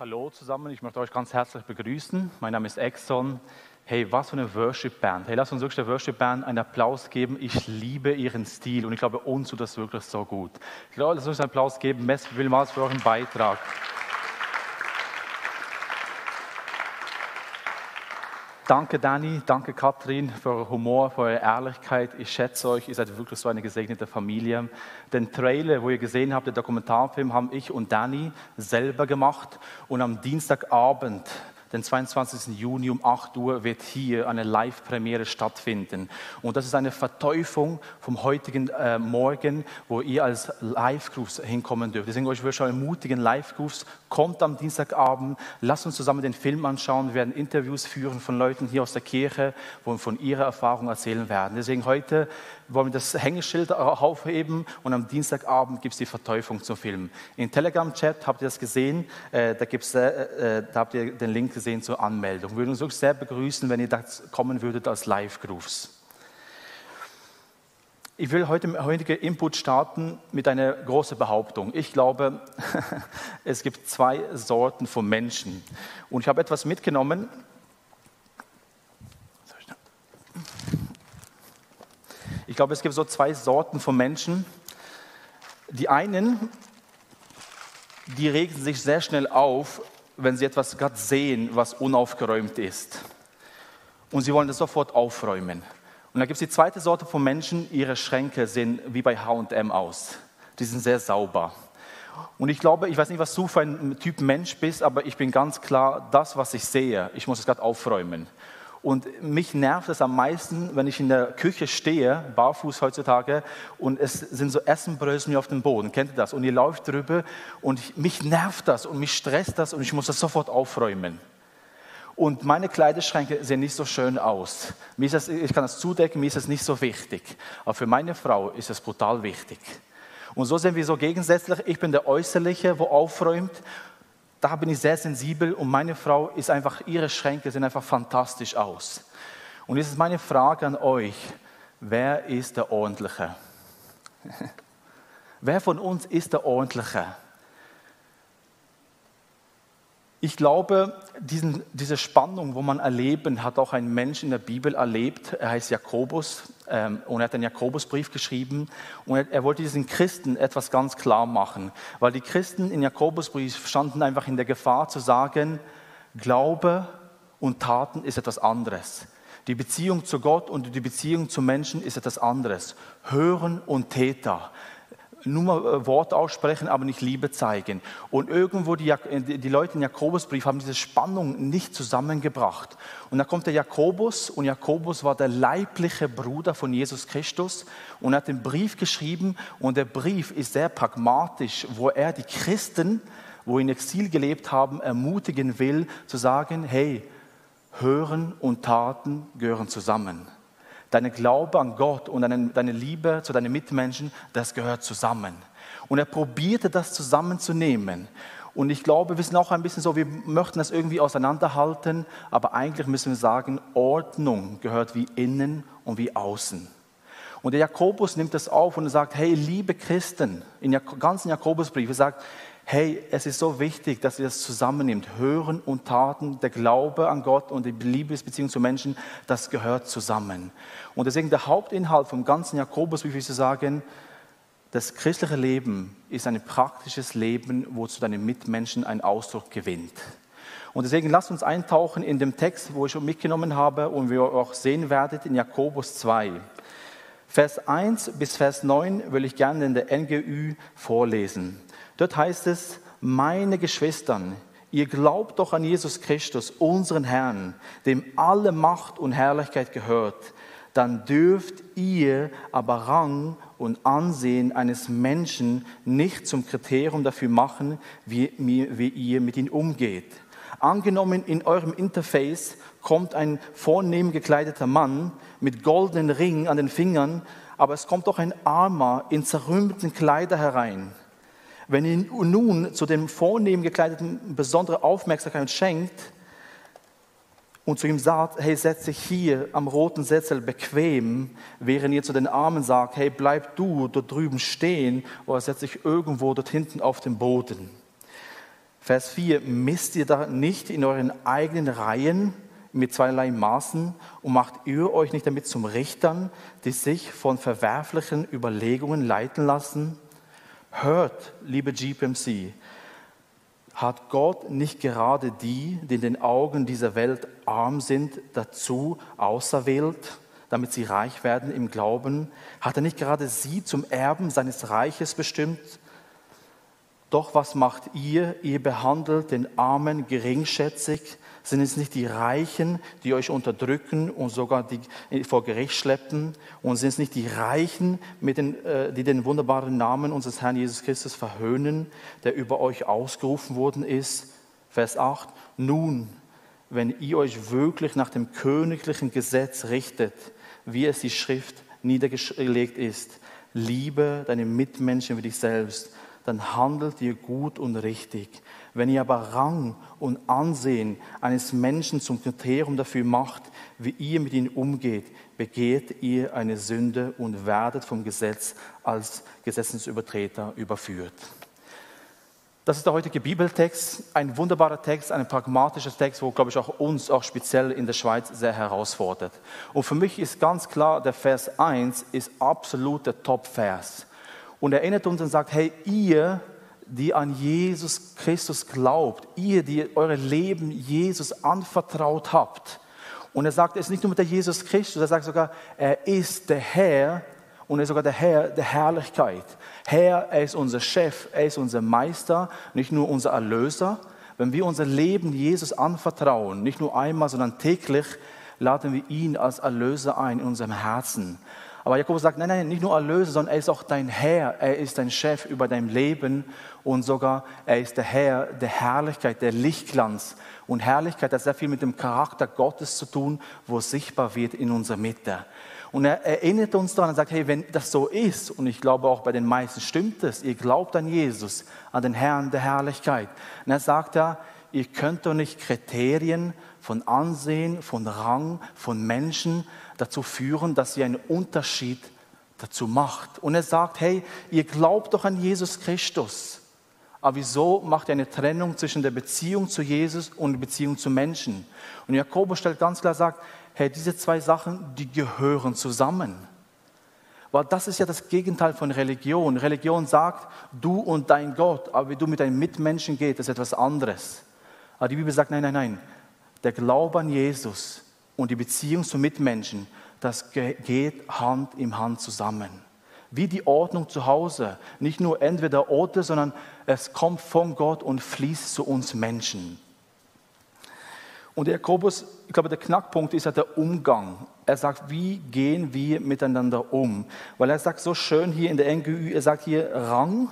Hallo zusammen, ich möchte euch ganz herzlich begrüßen. Mein Name ist Exxon. Hey, was für eine Worship-Band. Hey, lass uns wirklich der Worship-Band einen Applaus geben. Ich liebe ihren Stil und ich glaube, uns tut das wirklich so gut. Ich glaube, lass uns einen Applaus geben. Merci vielmals für euren Beitrag. Danke Dani, danke Katrin für euren Humor, für eure Ehrlichkeit. Ich schätze euch, ihr seid wirklich so eine gesegnete Familie. Den Trailer, wo ihr gesehen habt, der Dokumentarfilm, haben ich und Dani selber gemacht. Und am Dienstagabend den 22. Juni um 8 Uhr wird hier eine Live-Premiere stattfinden. Und das ist eine Verteufung vom heutigen äh, Morgen, wo ihr als Live-Groups hinkommen dürft. Deswegen euch würde ich ermutigen, Live-Groups, kommt am Dienstagabend, lasst uns zusammen den Film anschauen. Wir werden Interviews führen von Leuten hier aus der Kirche, wo wir von ihrer Erfahrung erzählen werden. Deswegen heute wollen wir das Hängeschild aufheben und am Dienstagabend gibt es die Verteufung zum Film. Im Telegram-Chat habt ihr das gesehen, äh, da, gibt's, äh, äh, da habt ihr den Link gesehen zur Anmeldung. Wir würden uns wirklich sehr begrüßen, wenn ihr da kommen würdet als Live-Grooves. Ich will heute heutige Input starten mit einer großen Behauptung. Ich glaube, es gibt zwei Sorten von Menschen. Und ich habe etwas mitgenommen, Ich glaube, es gibt so zwei Sorten von Menschen. Die einen, die regen sich sehr schnell auf, wenn sie etwas gerade sehen, was unaufgeräumt ist. Und sie wollen das sofort aufräumen. Und dann gibt es die zweite Sorte von Menschen, ihre Schränke sehen wie bei HM aus. Die sind sehr sauber. Und ich glaube, ich weiß nicht, was du für ein Typ Mensch bist, aber ich bin ganz klar, das, was ich sehe, ich muss es gerade aufräumen. Und mich nervt es am meisten, wenn ich in der Küche stehe, barfuß heutzutage, und es sind so Essenbrösel auf dem Boden. Kennt ihr das? Und ihr läuft drüber und ich, mich nervt das und mich stresst das und ich muss das sofort aufräumen. Und meine Kleiderschränke sehen nicht so schön aus. Mir ist das, ich kann das zudecken, mir ist das nicht so wichtig. Aber für meine Frau ist es brutal wichtig. Und so sind wir so gegensätzlich. Ich bin der Äußerliche, wo aufräumt da bin ich sehr sensibel und meine Frau ist einfach, ihre Schränke sehen einfach fantastisch aus. Und jetzt ist meine Frage an euch, wer ist der Ordentliche? wer von uns ist der Ordentliche? Ich glaube, diesen, diese Spannung, wo man erleben, hat auch ein Mensch in der Bibel erlebt. Er heißt Jakobus ähm, und er hat einen Jakobusbrief geschrieben. Und er, er, wollte diesen Christen etwas ganz klar machen, weil die Christen in Jakobusbrief standen einfach in der Gefahr zu sagen, Glaube und Taten ist etwas anderes. Die Beziehung zu Gott und die Beziehung zu Menschen ist etwas anderes. Hören und Täter nur mal äh, Wort aussprechen, aber nicht Liebe zeigen. Und irgendwo die, die Leute in Jakobusbrief haben diese Spannung nicht zusammengebracht. Und da kommt der Jakobus und Jakobus war der leibliche Bruder von Jesus Christus und hat den Brief geschrieben und der Brief ist sehr pragmatisch, wo er die Christen, wo in Exil gelebt haben, ermutigen will zu sagen, hey, Hören und Taten gehören zusammen. Deine Glaube an Gott und deine, deine Liebe zu deinen Mitmenschen, das gehört zusammen. Und er probierte das zusammenzunehmen. Und ich glaube, wir sind auch ein bisschen so, wir möchten das irgendwie auseinanderhalten, aber eigentlich müssen wir sagen, Ordnung gehört wie innen und wie außen. Und der Jakobus nimmt das auf und sagt, hey, liebe Christen, in der ganzen Jakobusbrief, er sagt, hey, es ist so wichtig, dass ihr das zusammennimmt. Hören und Taten, der Glaube an Gott und die Liebesbeziehung zu Menschen, das gehört zusammen. Und deswegen der Hauptinhalt vom ganzen Jakobus, wie wir sagen, das christliche Leben ist ein praktisches Leben, wo zu deinen Mitmenschen ein Ausdruck gewinnt. Und deswegen lasst uns eintauchen in dem Text, wo ich mitgenommen habe und wir auch sehen werdet in Jakobus 2. Vers 1 bis Vers 9 will ich gerne in der NGÜ vorlesen. Dort heißt es, meine Geschwistern, ihr glaubt doch an Jesus Christus, unseren Herrn, dem alle Macht und Herrlichkeit gehört, dann dürft ihr aber Rang und Ansehen eines Menschen nicht zum Kriterium dafür machen, wie, wie ihr mit ihm umgeht. Angenommen, in eurem Interface kommt ein vornehm gekleideter Mann mit goldenen Ring an den Fingern, aber es kommt doch ein Armer in zerrümpelten Kleider herein wenn ihr nun zu dem vornehm gekleideten besondere Aufmerksamkeit schenkt und zu ihm sagt, hey, setz dich hier am roten Sessel bequem, während ihr zu den Armen sagt, hey, bleib du dort drüben stehen oder setz dich irgendwo dort hinten auf dem Boden. Vers 4, misst ihr da nicht in euren eigenen Reihen mit zweierlei Maßen und macht ihr euch nicht damit zum Richtern, die sich von verwerflichen Überlegungen leiten lassen? Hört, liebe GPMC, hat Gott nicht gerade die, die in den Augen dieser Welt arm sind, dazu auserwählt, damit sie reich werden im Glauben? Hat er nicht gerade sie zum Erben seines Reiches bestimmt? Doch was macht ihr? Ihr behandelt den Armen geringschätzig. Sind es nicht die Reichen, die euch unterdrücken und sogar die vor Gericht schleppen? Und sind es nicht die Reichen, den, äh, die den wunderbaren Namen unseres Herrn Jesus Christus verhöhnen, der über euch ausgerufen worden ist? Vers 8. Nun, wenn ihr euch wirklich nach dem königlichen Gesetz richtet, wie es die Schrift niedergelegt ist, liebe deine Mitmenschen wie dich selbst, dann handelt ihr gut und richtig. Wenn ihr aber Rang und Ansehen eines Menschen zum Kriterium dafür macht, wie ihr mit ihm umgeht, begeht ihr eine Sünde und werdet vom Gesetz als Gesetzesübertreter überführt. Das ist der heutige Bibeltext, ein wunderbarer Text, ein pragmatischer Text, wo, glaube ich, auch uns, auch speziell in der Schweiz, sehr herausfordert. Und für mich ist ganz klar, der Vers 1 ist absolut der Top-Vers. Und er erinnert uns und sagt, hey, ihr die an Jesus Christus glaubt, ihr, die eure Leben Jesus anvertraut habt. Und er sagt, es ist nicht nur mit der Jesus Christus, er sagt sogar, er ist der Herr und er ist sogar der Herr der Herrlichkeit. Herr, er ist unser Chef, er ist unser Meister, nicht nur unser Erlöser. Wenn wir unser Leben Jesus anvertrauen, nicht nur einmal, sondern täglich, laden wir ihn als Erlöser ein in unserem Herzen. Aber Jakobus sagt, nein, nein, nicht nur Erlöser, sondern er ist auch dein Herr, er ist dein Chef über dein Leben und sogar er ist der Herr der Herrlichkeit, der Lichtglanz. Und Herrlichkeit hat sehr viel mit dem Charakter Gottes zu tun, wo es sichtbar wird in unserer Mitte. Und er erinnert uns daran und sagt, hey, wenn das so ist, und ich glaube auch bei den meisten stimmt es, ihr glaubt an Jesus, an den Herrn der Herrlichkeit. Und er sagt ja, ihr könnt doch nicht Kriterien von Ansehen, von Rang, von Menschen dazu führen, dass ihr einen Unterschied dazu macht. Und er sagt, hey, ihr glaubt doch an Jesus Christus. Aber wieso macht ihr eine Trennung zwischen der Beziehung zu Jesus und der Beziehung zu Menschen? Und Jakobus stellt ganz klar, sagt, hey, diese zwei Sachen, die gehören zusammen. Weil das ist ja das Gegenteil von Religion. Religion sagt, du und dein Gott, aber wie du mit deinen Mitmenschen gehst, ist etwas anderes. Aber die Bibel sagt, nein, nein, nein. Der Glaube an Jesus und die Beziehung zu Mitmenschen, das geht Hand in Hand zusammen. Wie die Ordnung zu Hause. Nicht nur entweder Orte, sondern es kommt von Gott und fließt zu uns Menschen. Und der Jakobus, ich glaube, der Knackpunkt ist ja der Umgang. Er sagt, wie gehen wir miteinander um? Weil er sagt so schön hier in der NGÜ, er sagt hier Rang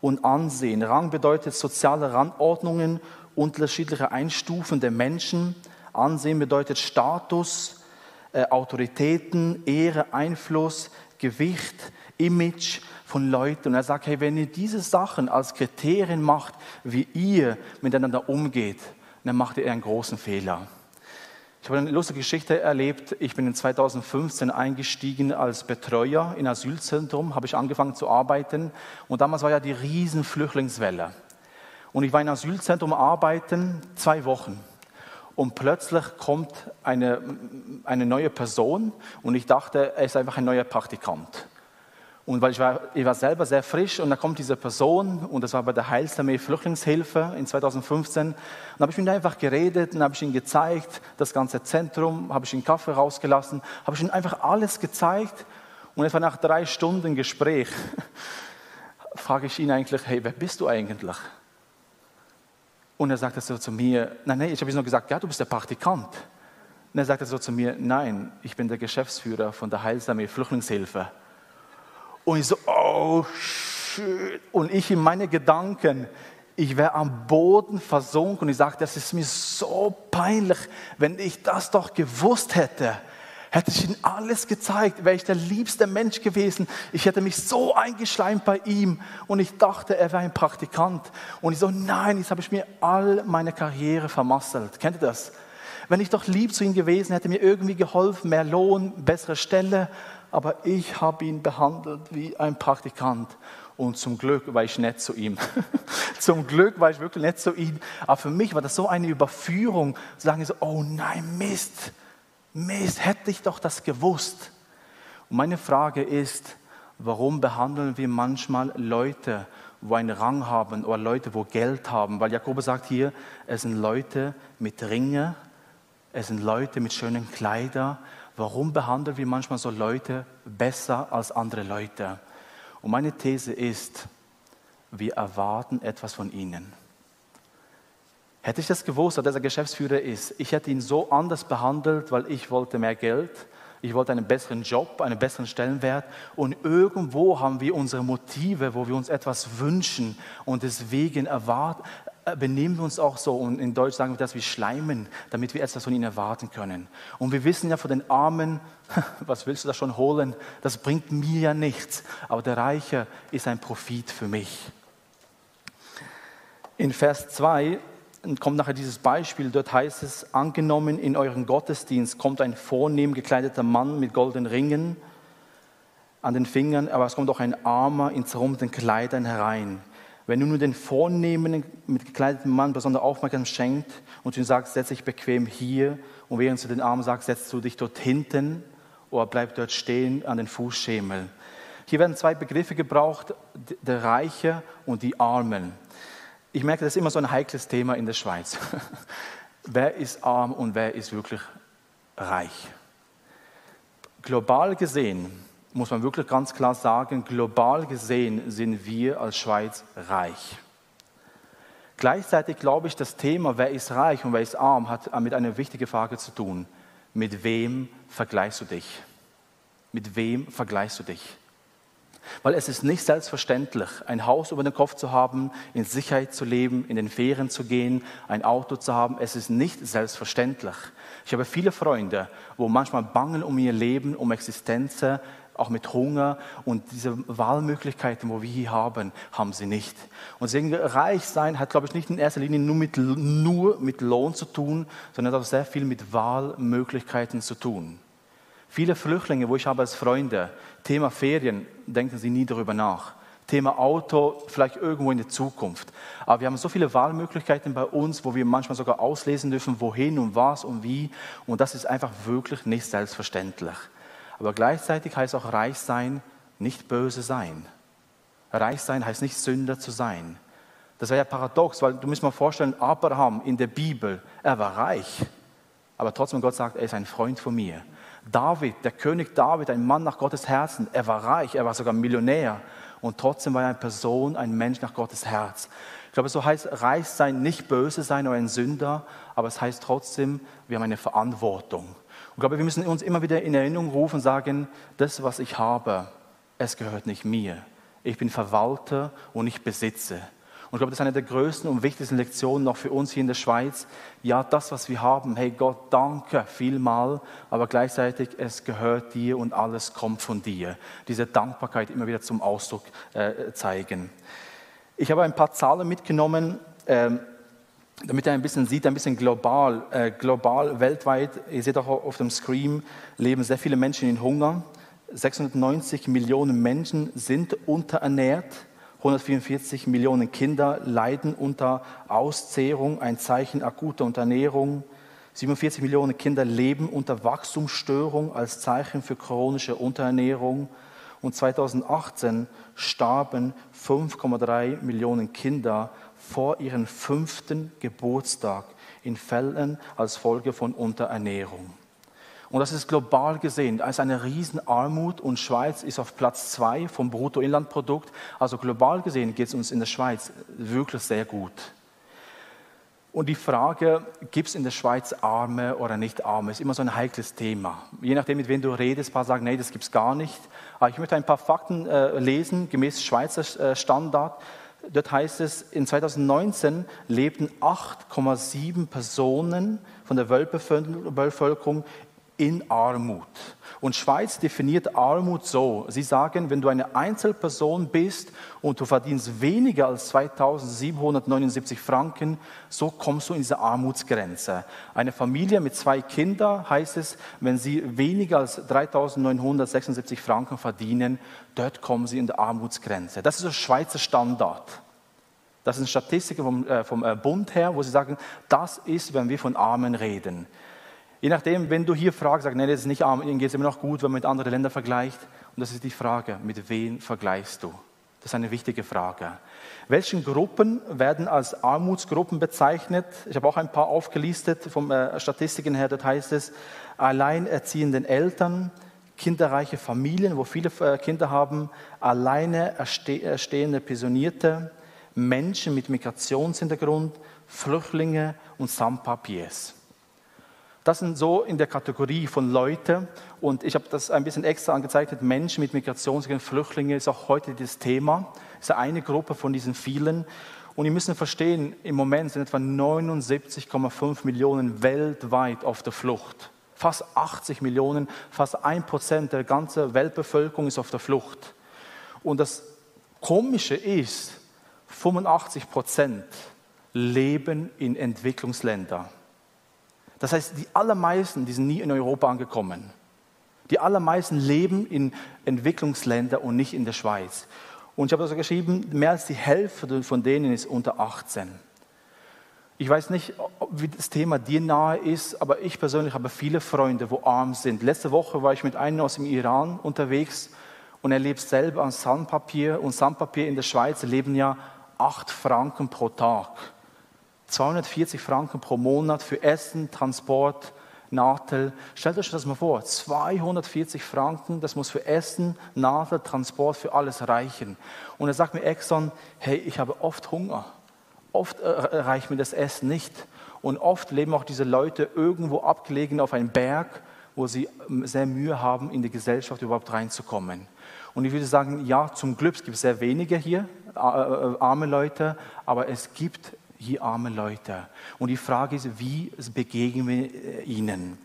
und Ansehen. Rang bedeutet soziale Randordnungen, unterschiedliche Einstufen der Menschen. Ansehen bedeutet Status, äh, Autoritäten, Ehre, Einfluss, Gewicht, Image von Leuten. Und er sagt, hey, wenn ihr diese Sachen als Kriterien macht, wie ihr miteinander umgeht, dann macht ihr einen großen Fehler. Ich habe eine lustige Geschichte erlebt. Ich bin in 2015 eingestiegen als Betreuer in Asylzentrum, habe ich angefangen zu arbeiten. Und damals war ja die riesen Flüchtlingswelle. Und ich war in Asylzentrum arbeiten, zwei Wochen und plötzlich kommt eine, eine neue Person und ich dachte, er ist einfach ein neuer Praktikant. Und weil ich war, ich war selber sehr frisch und da kommt diese Person und das war bei der Heilsarmee Flüchtlingshilfe in 2015 und da habe ich mit ihm einfach geredet und habe ich ihm gezeigt, das ganze Zentrum, habe ich ihm Kaffee rausgelassen, habe ich ihm einfach alles gezeigt und etwa nach drei Stunden Gespräch frage ich ihn eigentlich, hey, wer bist du eigentlich? Und er sagte so zu mir, nein, nein, ich habe ihm nur gesagt, ja, du bist der Praktikant. Und er sagte so zu mir, nein, ich bin der Geschäftsführer von der Heilsarmee Flüchtlingshilfe. Und ich so, oh shit. Und ich in meine Gedanken, ich wäre am Boden versunken und ich sagte, das ist mir so peinlich, wenn ich das doch gewusst hätte hätte ich ihm alles gezeigt, wäre ich der liebste Mensch gewesen. Ich hätte mich so eingeschleimt bei ihm und ich dachte, er wäre ein Praktikant. Und ich so, nein, jetzt habe ich mir all meine Karriere vermasselt. Kennt ihr das? Wenn ich doch lieb zu ihm gewesen hätte, mir irgendwie geholfen, mehr Lohn, bessere Stelle, aber ich habe ihn behandelt wie ein Praktikant. Und zum Glück war ich nett zu ihm. zum Glück war ich wirklich nett zu ihm. Aber für mich war das so eine Überführung, zu sagen oh nein, Mist, Mist, hätte ich doch das gewusst. Und meine Frage ist, warum behandeln wir manchmal Leute, wo einen Rang haben oder Leute, wo Geld haben? Weil Jakobus sagt hier, es sind Leute mit Ringe, es sind Leute mit schönen Kleidern. Warum behandeln wir manchmal so Leute besser als andere Leute? Und meine These ist, wir erwarten etwas von ihnen. Hätte ich das gewusst, dass er Geschäftsführer ist, ich hätte ihn so anders behandelt, weil ich wollte mehr Geld, ich wollte einen besseren Job, einen besseren Stellenwert und irgendwo haben wir unsere Motive, wo wir uns etwas wünschen und deswegen erwarten, äh, benehmen wir uns auch so, und in Deutsch sagen wir das wie Schleimen, damit wir etwas von ihnen erwarten können. Und wir wissen ja von den Armen, was willst du da schon holen? Das bringt mir ja nichts. Aber der Reiche ist ein Profit für mich. In Vers 2 kommt nachher dieses Beispiel, dort heißt es, angenommen in euren Gottesdienst kommt ein vornehm gekleideter Mann mit goldenen Ringen an den Fingern, aber es kommt auch ein Armer in zerrumpelten Kleidern herein. Wenn du nur den vornehmen, mit gekleideten Mann besondere Aufmerksamkeit schenkt und ihm sagst, setz dich bequem hier und während du den Armen sagst, setzt du dich dort hinten oder bleib dort stehen an den Fußschemel. Hier werden zwei Begriffe gebraucht, der Reiche und die Armen. Ich merke, das ist immer so ein heikles Thema in der Schweiz. wer ist arm und wer ist wirklich reich? Global gesehen muss man wirklich ganz klar sagen, global gesehen sind wir als Schweiz reich. Gleichzeitig glaube ich, das Thema, wer ist reich und wer ist arm, hat mit einer wichtigen Frage zu tun. Mit wem vergleichst du dich? Mit wem vergleichst du dich? Weil es ist nicht selbstverständlich, ein Haus über den Kopf zu haben, in Sicherheit zu leben, in den Ferien zu gehen, ein Auto zu haben. Es ist nicht selbstverständlich. Ich habe viele Freunde, wo manchmal bangen um ihr Leben, um Existenzen, auch mit Hunger und diese Wahlmöglichkeiten, wo wir hier haben, haben sie nicht. Und deswegen reich sein hat, glaube ich, nicht in erster Linie nur mit, nur mit Lohn zu tun, sondern auch sehr viel mit Wahlmöglichkeiten zu tun. Viele Flüchtlinge, wo ich habe als Freunde, Thema Ferien, denken sie nie darüber nach. Thema Auto, vielleicht irgendwo in der Zukunft. Aber wir haben so viele Wahlmöglichkeiten bei uns, wo wir manchmal sogar auslesen dürfen, wohin und was und wie. Und das ist einfach wirklich nicht selbstverständlich. Aber gleichzeitig heißt auch reich sein, nicht böse sein. Reich sein heißt nicht Sünder zu sein. Das wäre ja paradox, weil du musst mal vorstellen, Abraham in der Bibel, er war reich. Aber trotzdem Gott sagt, er ist ein Freund von mir. David, der König David, ein Mann nach Gottes Herzen, er war reich, er war sogar Millionär und trotzdem war er eine Person, ein Mensch nach Gottes Herz. Ich glaube, so heißt reich sein, nicht böse sein oder ein Sünder, aber es heißt trotzdem, wir haben eine Verantwortung. Und ich glaube, wir müssen uns immer wieder in Erinnerung rufen und sagen, das, was ich habe, es gehört nicht mir. Ich bin Verwalter und ich besitze. Und ich glaube, das ist eine der größten und wichtigsten Lektionen noch für uns hier in der Schweiz. Ja, das, was wir haben, hey Gott, danke vielmal, aber gleichzeitig, es gehört dir und alles kommt von dir. Diese Dankbarkeit immer wieder zum Ausdruck äh, zeigen. Ich habe ein paar Zahlen mitgenommen, äh, damit ihr ein bisschen sieht, ein bisschen global, äh, global, weltweit. Ihr seht auch auf dem Screen, leben sehr viele Menschen in Hunger. 690 Millionen Menschen sind unterernährt. 144 Millionen Kinder leiden unter Auszehrung, ein Zeichen akuter Unterernährung. 47 Millionen Kinder leben unter Wachstumsstörung als Zeichen für chronische Unterernährung. Und 2018 starben 5,3 Millionen Kinder vor ihrem fünften Geburtstag in Fällen als Folge von Unterernährung. Und das ist global gesehen. Da ist eine Riesenarmut und Schweiz ist auf Platz zwei vom Bruttoinlandprodukt. Also global gesehen geht es uns in der Schweiz wirklich sehr gut. Und die Frage, gibt es in der Schweiz Arme oder nicht Arme, ist immer so ein heikles Thema. Je nachdem, mit wem du redest, ein paar sagen, nee, das gibt es gar nicht. Aber ich möchte ein paar Fakten äh, lesen, gemäß Schweizer äh, Standard. Dort heißt es, in 2019 lebten 8,7 Personen von der Weltbevölkerung in Armut. Und Schweiz definiert Armut so. Sie sagen, wenn du eine Einzelperson bist und du verdienst weniger als 2779 Franken, so kommst du in diese Armutsgrenze. Eine Familie mit zwei Kindern heißt es, wenn sie weniger als 3976 Franken verdienen, dort kommen sie in die Armutsgrenze. Das ist der Schweizer Standard. Das sind Statistiken vom, äh, vom äh, Bund her, wo sie sagen, das ist, wenn wir von Armen reden. Je nachdem, wenn du hier fragst, sagst, nee, das ist nicht arm, ihnen geht es immer noch gut, wenn man mit anderen Ländern vergleicht. Und das ist die Frage, mit wem vergleichst du? Das ist eine wichtige Frage. Welche Gruppen werden als Armutsgruppen bezeichnet? Ich habe auch ein paar aufgelistet von äh, Statistiken her. Dort heißt es, alleinerziehenden Eltern, kinderreiche Familien, wo viele äh, Kinder haben, alleine erstehende Pensionierte, Menschen mit Migrationshintergrund, Flüchtlinge und Sans-Papiers. Das sind so in der Kategorie von Leute und ich habe das ein bisschen extra angezeichnet. Menschen mit Migrationshintergrund, Flüchtlinge ist auch heute das Thema. Ist eine Gruppe von diesen vielen. Und ihr müsst verstehen, im Moment sind etwa 79,5 Millionen weltweit auf der Flucht. Fast 80 Millionen, fast ein Prozent der ganzen Weltbevölkerung ist auf der Flucht. Und das Komische ist, 85 Prozent leben in Entwicklungsländern. Das heißt, die allermeisten, die sind nie in Europa angekommen. Die allermeisten leben in Entwicklungsländern und nicht in der Schweiz. Und ich habe also geschrieben, mehr als die Hälfte von denen ist unter 18. Ich weiß nicht, wie das Thema dir nahe ist, aber ich persönlich habe viele Freunde, wo arm sind. Letzte Woche war ich mit einem aus dem Iran unterwegs und er lebt selber an Sandpapier. Und Sandpapier in der Schweiz leben ja 8 Franken pro Tag. 240 Franken pro Monat für Essen, Transport, Nadel. Stellt euch das mal vor, 240 Franken, das muss für Essen, Nadel, Transport, für alles reichen. Und er sagt mir Exxon, hey, ich habe oft Hunger. Oft äh, reicht mir das Essen nicht. Und oft leben auch diese Leute irgendwo abgelegen auf einem Berg, wo sie ähm, sehr Mühe haben, in die Gesellschaft überhaupt reinzukommen. Und ich würde sagen, ja, zum Glück gibt es sehr wenige hier, äh, äh, arme Leute, aber es gibt hier arme Leute. Und die Frage ist, wie begegnen wir ihnen?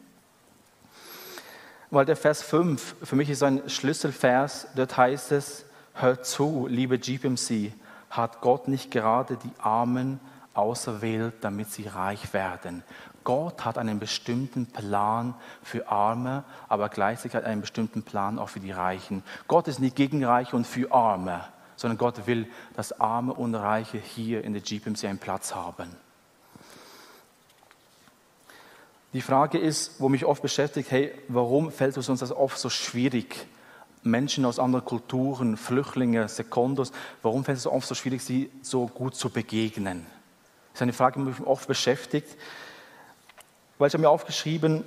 Weil der Vers 5 für mich ist ein Schlüsselvers, dort heißt es, hört zu, liebe GPMC, hat Gott nicht gerade die Armen auserwählt, damit sie reich werden. Gott hat einen bestimmten Plan für Arme, aber gleichzeitig hat einen bestimmten Plan auch für die Reichen. Gott ist nicht gegen Reiche und für Arme sondern Gott will, dass Arme und Reiche hier in der GPMC einen Platz haben. Die Frage ist, wo mich oft beschäftigt, hey, warum fällt es uns das oft so schwierig, Menschen aus anderen Kulturen, Flüchtlinge, Sekundos, warum fällt es oft so schwierig, sie so gut zu begegnen? Das ist eine Frage, die mich oft beschäftigt, weil ich habe mir aufgeschrieben,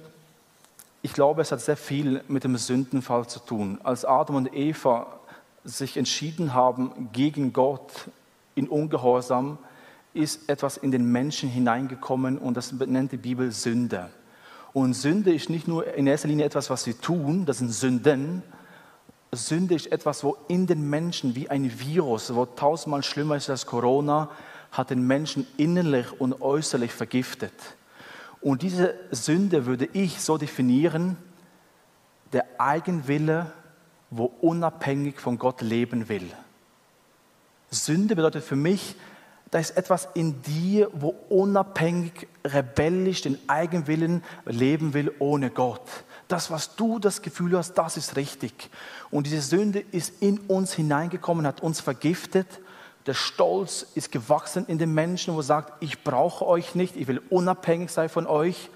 ich glaube, es hat sehr viel mit dem Sündenfall zu tun. Als Adam und Eva sich entschieden haben gegen Gott in Ungehorsam, ist etwas in den Menschen hineingekommen und das nennt die Bibel Sünde. Und Sünde ist nicht nur in erster Linie etwas, was wir tun, das sind Sünden. Sünde ist etwas, wo in den Menschen wie ein Virus, wo tausendmal schlimmer ist als Corona, hat den Menschen innerlich und äußerlich vergiftet. Und diese Sünde würde ich so definieren, der Eigenwille wo unabhängig von Gott leben will. Sünde bedeutet für mich, da ist etwas in dir, wo unabhängig, rebellisch den Eigenwillen leben will ohne Gott. Das, was du das Gefühl hast, das ist richtig. Und diese Sünde ist in uns hineingekommen, hat uns vergiftet. Der Stolz ist gewachsen in den Menschen, wo er sagt, ich brauche euch nicht, ich will unabhängig sein von euch.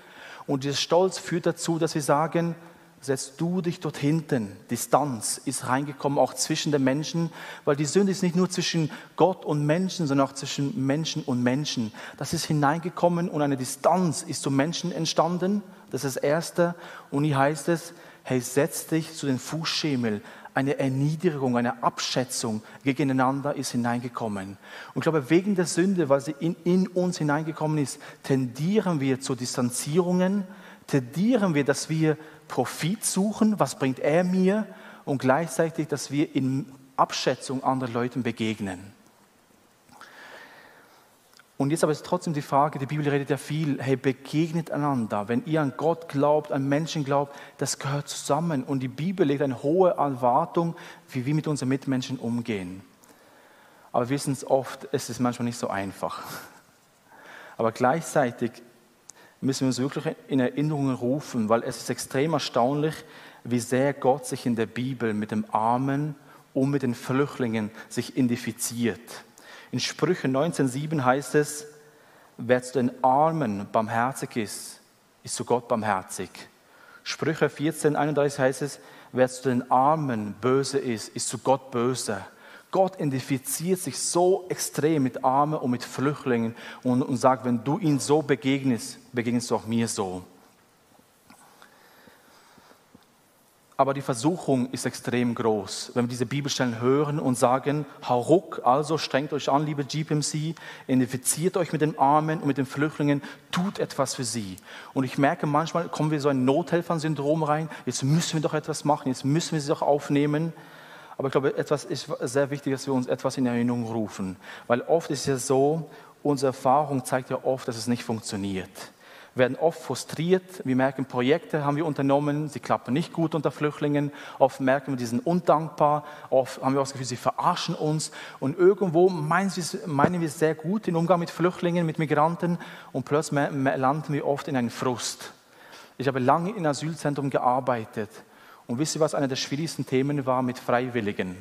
Und dieser Stolz führt dazu, dass wir sagen, setzt du dich dort hinten. Distanz ist reingekommen, auch zwischen den Menschen, weil die Sünde ist nicht nur zwischen Gott und Menschen, sondern auch zwischen Menschen und Menschen. Das ist hineingekommen und eine Distanz ist zum Menschen entstanden. Das ist das Erste. Und hier heißt es, hey, setz dich zu den Fußschemel. Eine Erniedrigung, eine Abschätzung gegeneinander ist hineingekommen. Und ich glaube, wegen der Sünde, weil sie in, in uns hineingekommen ist, tendieren wir zu Distanzierungen, tendieren wir, dass wir Profit suchen, was bringt er mir und gleichzeitig, dass wir in Abschätzung anderen Leuten begegnen. Und jetzt aber ist trotzdem die Frage, die Bibel redet ja viel, hey, begegnet einander. Wenn ihr an Gott glaubt, an Menschen glaubt, das gehört zusammen. Und die Bibel legt eine hohe Erwartung, wie wir mit unseren Mitmenschen umgehen. Aber wir wissen es oft, es ist manchmal nicht so einfach. Aber gleichzeitig müssen wir uns wirklich in Erinnerungen rufen, weil es ist extrem erstaunlich, wie sehr Gott sich in der Bibel mit dem Armen und mit den Flüchtlingen sich identifiziert. In Sprüche 19,7 heißt es, wer zu den Armen barmherzig ist, ist zu Gott barmherzig. Sprüche 14,31 heißt es, wer zu den Armen böse ist, ist zu Gott böse. Gott identifiziert sich so extrem mit Armen und mit Flüchtlingen und, und sagt, wenn du ihn so begegnest, begegnest du auch mir so. aber die Versuchung ist extrem groß. Wenn wir diese Bibelstellen hören und sagen, hau ruck, also strengt euch an, liebe GPMC, identifiziert euch mit den Armen und mit den Flüchtlingen, tut etwas für sie. Und ich merke, manchmal kommen wir so ein Nothelfersyndrom rein, jetzt müssen wir doch etwas machen, jetzt müssen wir sie doch aufnehmen. Aber ich glaube, etwas ist sehr wichtig, dass wir uns etwas in Erinnerung rufen. Weil oft ist es ja so, unsere Erfahrung zeigt ja oft, dass es nicht funktioniert werden oft frustriert. Wir merken, Projekte haben wir unternommen, sie klappen nicht gut unter Flüchtlingen. Oft merken wir, die sind undankbar. Oft haben wir auch das Gefühl, sie verarschen uns. Und irgendwo meinen wir, meinen wir sehr gut den Umgang mit Flüchtlingen, mit Migranten. Und plötzlich landen wir oft in einen Frust. Ich habe lange in Asylzentrum gearbeitet. Und wisst ihr, was einer der schwierigsten Themen war mit Freiwilligen?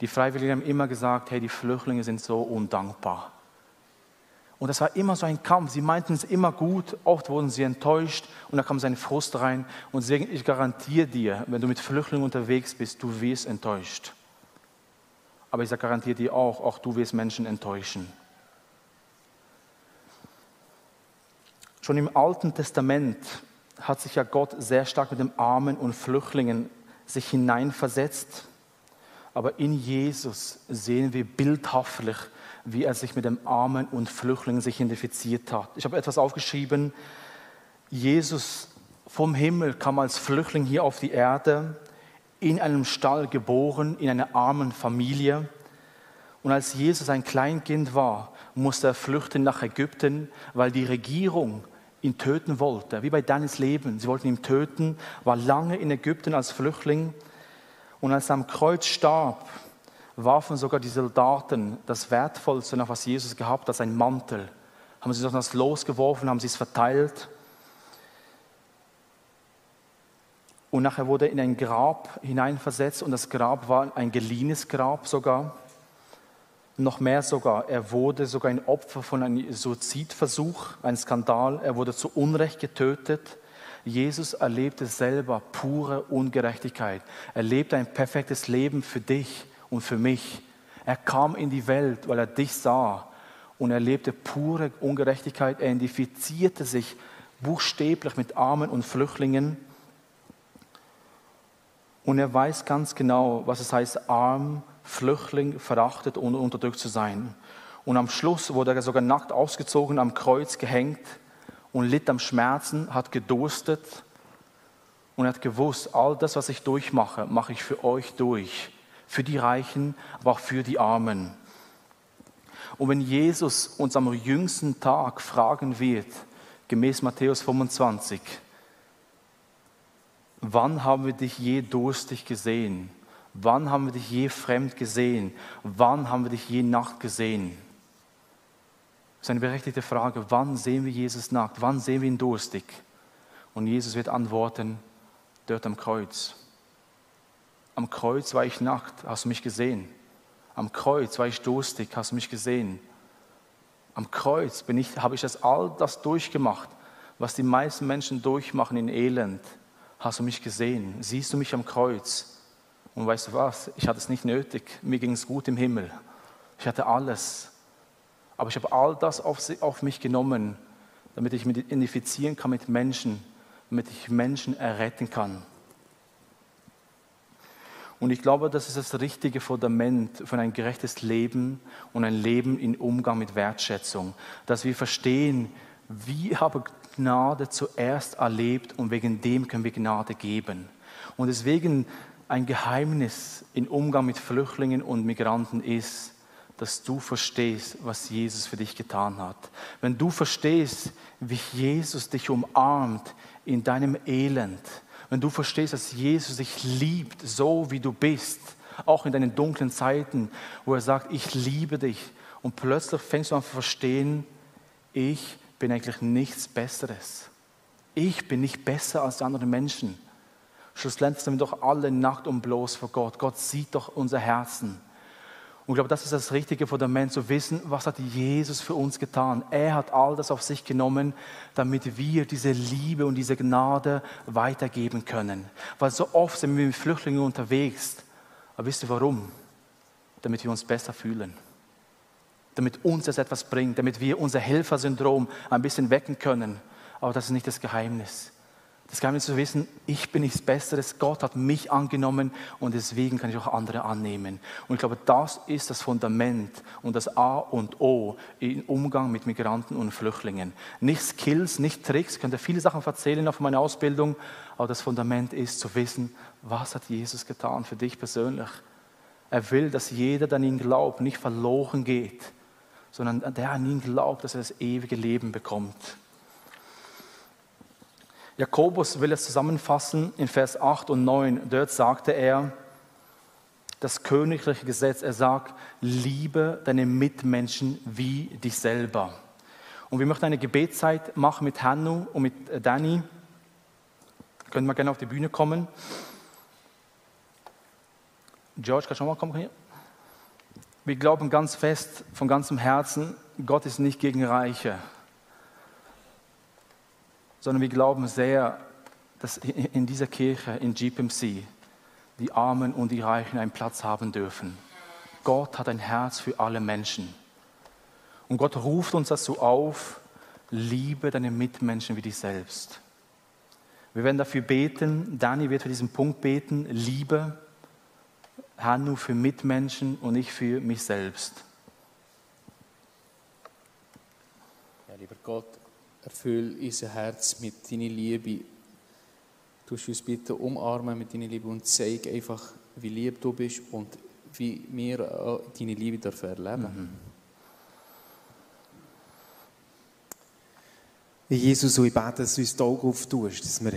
Die Freiwilligen haben immer gesagt, hey, die Flüchtlinge sind so undankbar. Und das war immer so ein Kampf. Sie meinten es immer gut, oft wurden sie enttäuscht und da kam sein Frust rein. Und deswegen, ich garantiere dir, wenn du mit Flüchtlingen unterwegs bist, du wirst enttäuscht. Aber ich garantiere dir auch, auch du wirst Menschen enttäuschen. Schon im Alten Testament hat sich ja Gott sehr stark mit den Armen und Flüchtlingen sich hineinversetzt. Aber in Jesus sehen wir bildhaftlich, wie er sich mit dem Armen und Flüchtlingen sich identifiziert hat. Ich habe etwas aufgeschrieben. Jesus vom Himmel kam als Flüchtling hier auf die Erde, in einem Stall geboren, in einer armen Familie. Und als Jesus ein Kleinkind war, musste er flüchten nach Ägypten, weil die Regierung ihn töten wollte, wie bei Daniels Leben. Sie wollten ihn töten, war lange in Ägypten als Flüchtling. Und als er am Kreuz starb, warfen sogar die Soldaten das Wertvollste nach, was Jesus gehabt hat, sein Mantel. Haben sie das losgeworfen, haben sie es verteilt. Und nachher wurde er in ein Grab hineinversetzt und das Grab war ein geliehenes Grab sogar. Noch mehr sogar, er wurde sogar ein Opfer von einem Suizidversuch, ein Skandal. Er wurde zu Unrecht getötet. Jesus erlebte selber pure Ungerechtigkeit. Er lebte ein perfektes Leben für dich und für mich. Er kam in die Welt, weil er dich sah und er lebte pure Ungerechtigkeit. Er identifizierte sich buchstäblich mit Armen und Flüchtlingen. Und er weiß ganz genau, was es heißt, arm, Flüchtling, verachtet und unterdrückt zu sein. Und am Schluss wurde er sogar nackt ausgezogen, am Kreuz gehängt und litt am Schmerzen, hat gedurstet und hat gewusst, all das, was ich durchmache, mache ich für euch durch für die Reichen, aber auch für die Armen. Und wenn Jesus uns am jüngsten Tag fragen wird, gemäß Matthäus 25, wann haben wir dich je durstig gesehen? Wann haben wir dich je fremd gesehen? Wann haben wir dich je nackt gesehen? Das ist eine berechtigte Frage. Wann sehen wir Jesus nackt? Wann sehen wir ihn durstig? Und Jesus wird antworten, dort am Kreuz. Am Kreuz war ich nackt, hast du mich gesehen. Am Kreuz war ich durstig, hast du mich gesehen. Am Kreuz bin ich, habe ich das all das durchgemacht, was die meisten Menschen durchmachen in Elend. Hast du mich gesehen? Siehst du mich am Kreuz? Und weißt du was? Ich hatte es nicht nötig. Mir ging es gut im Himmel. Ich hatte alles. Aber ich habe all das auf, auf mich genommen, damit ich mich identifizieren kann mit Menschen, damit ich Menschen erretten kann. Und ich glaube, das ist das richtige Fundament für ein gerechtes Leben und ein Leben in Umgang mit Wertschätzung. Dass wir verstehen, wie habe Gnade zuerst erlebt und wegen dem können wir Gnade geben. Und deswegen ein Geheimnis im Umgang mit Flüchtlingen und Migranten ist, dass du verstehst, was Jesus für dich getan hat. Wenn du verstehst, wie Jesus dich umarmt in deinem Elend, wenn du verstehst, dass Jesus dich liebt, so wie du bist, auch in deinen dunklen Zeiten, wo er sagt, ich liebe dich, und plötzlich fängst du an zu verstehen, ich bin eigentlich nichts Besseres. Ich bin nicht besser als die anderen Menschen. Schlussendlich sind wir doch alle nackt und bloß vor Gott. Gott sieht doch unser Herzen. Und ich glaube, das ist das richtige Fundament, zu wissen, was hat Jesus für uns getan. Er hat all das auf sich genommen, damit wir diese Liebe und diese Gnade weitergeben können. Weil so oft sind wir mit Flüchtlingen unterwegs. Aber wisst ihr warum? Damit wir uns besser fühlen. Damit uns das etwas bringt, damit wir unser Helfersyndrom ein bisschen wecken können. Aber das ist nicht das Geheimnis. Das Geheimnis zu wissen, ich bin nichts Besseres, Gott hat mich angenommen und deswegen kann ich auch andere annehmen. Und ich glaube, das ist das Fundament und das A und O im Umgang mit Migranten und Flüchtlingen. Nicht Skills, nicht Tricks, ich könnte viele Sachen erzählen auf meiner Ausbildung, aber das Fundament ist zu wissen, was hat Jesus getan für dich persönlich. Er will, dass jeder, der an ihn glaubt, nicht verloren geht, sondern der an ihn glaubt, dass er das ewige Leben bekommt. Jakobus will es zusammenfassen in Vers 8 und 9. Dort sagte er, das königliche Gesetz, er sagt, liebe deine Mitmenschen wie dich selber. Und wir möchten eine Gebetszeit machen mit Hannu und mit Danny. Können wir gerne auf die Bühne kommen. George, kannst du mal kommen hier? Wir glauben ganz fest, von ganzem Herzen, Gott ist nicht gegen Reiche sondern wir glauben sehr, dass in dieser Kirche, in GPMC, die Armen und die Reichen einen Platz haben dürfen. Gott hat ein Herz für alle Menschen. Und Gott ruft uns dazu auf, liebe deine Mitmenschen wie dich selbst. Wir werden dafür beten, Dani wird für diesen Punkt beten, Liebe, Hannu für Mitmenschen und ich für mich selbst. Ja, lieber Gott, erfüll unser Herz mit deiner Liebe. Du uns bitte umarmen mit deiner Liebe und zeig einfach, wie lieb du bist und wie wir deine Liebe dürfen erleben mhm. Jesus, ich bete, dass du uns die Augen auftust, dass wir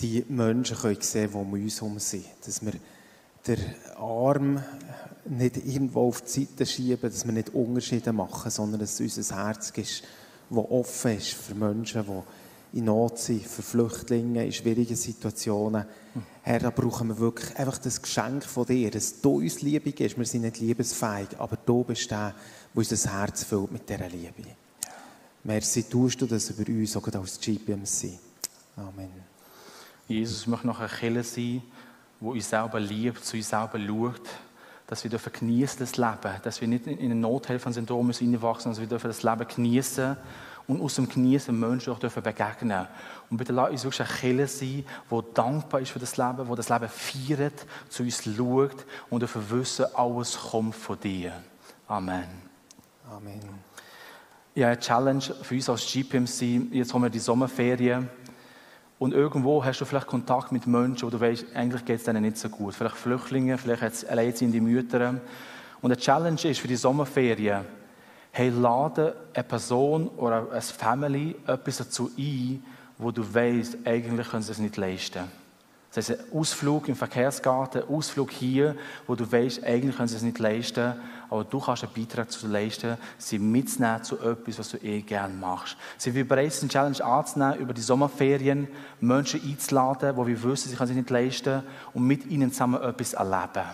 die Menschen sehen können, die um uns herum sind. Dass wir den Arm nicht irgendwo auf die Seite schieben, dass wir nicht Unterschiede machen, sondern dass es unser Herz ist, das offen ist für Menschen, die in Not sind, für Flüchtlinge in schwierigen Situationen. Herr, da brauchen wir wirklich einfach das Geschenk von dir, dass du uns liebig bist. Wir sind nicht liebesfähig, aber du bist der, der unser Herz füllt mit dieser Liebe. Merci, tust du das über uns, auch als GPMC. Amen. Jesus möchte noch ein Killer sein, der uns selber liebt, zu uns selber schaut dass wir dürfen genießen das Leben, dass wir nicht in ein Nothelfersyndrom reinwachsen, sondern wir dürfen das Leben genießen und aus dem Genießen Menschen auch dürfen begegnen. Und bitte lass uns wirklich ein Killer sein, der dankbar ist für das Leben, der das Leben feiert, zu uns schaut und dürfen wissen, alles kommt von dir. Amen. Amen. Ja, eine Challenge für uns als GPMC. Jetzt haben wir die Sommerferien. Und irgendwo hast du vielleicht Kontakt mit Menschen, wo du weißt, eigentlich geht es denen nicht so gut. Vielleicht Flüchtlinge, vielleicht alleinerziehende Mütter. Und eine Challenge ist für die Sommerferien, hey, lade eine Person oder eine Family etwas dazu ein, wo du weißt, eigentlich können sie es nicht leisten. Das heißt, ein Ausflug im Verkehrsgarten, ein Ausflug hier, wo du weißt, eigentlich können sie es nicht leisten, aber du kannst einen Beitrag dazu leisten, sie mitzunehmen zu etwas, was du eh gerne machst. Sind wir bereit, eine Challenge anzunehmen, über die Sommerferien Menschen einzuladen, wo wir wissen, sie können sich nicht leisten und mit ihnen zusammen etwas erleben.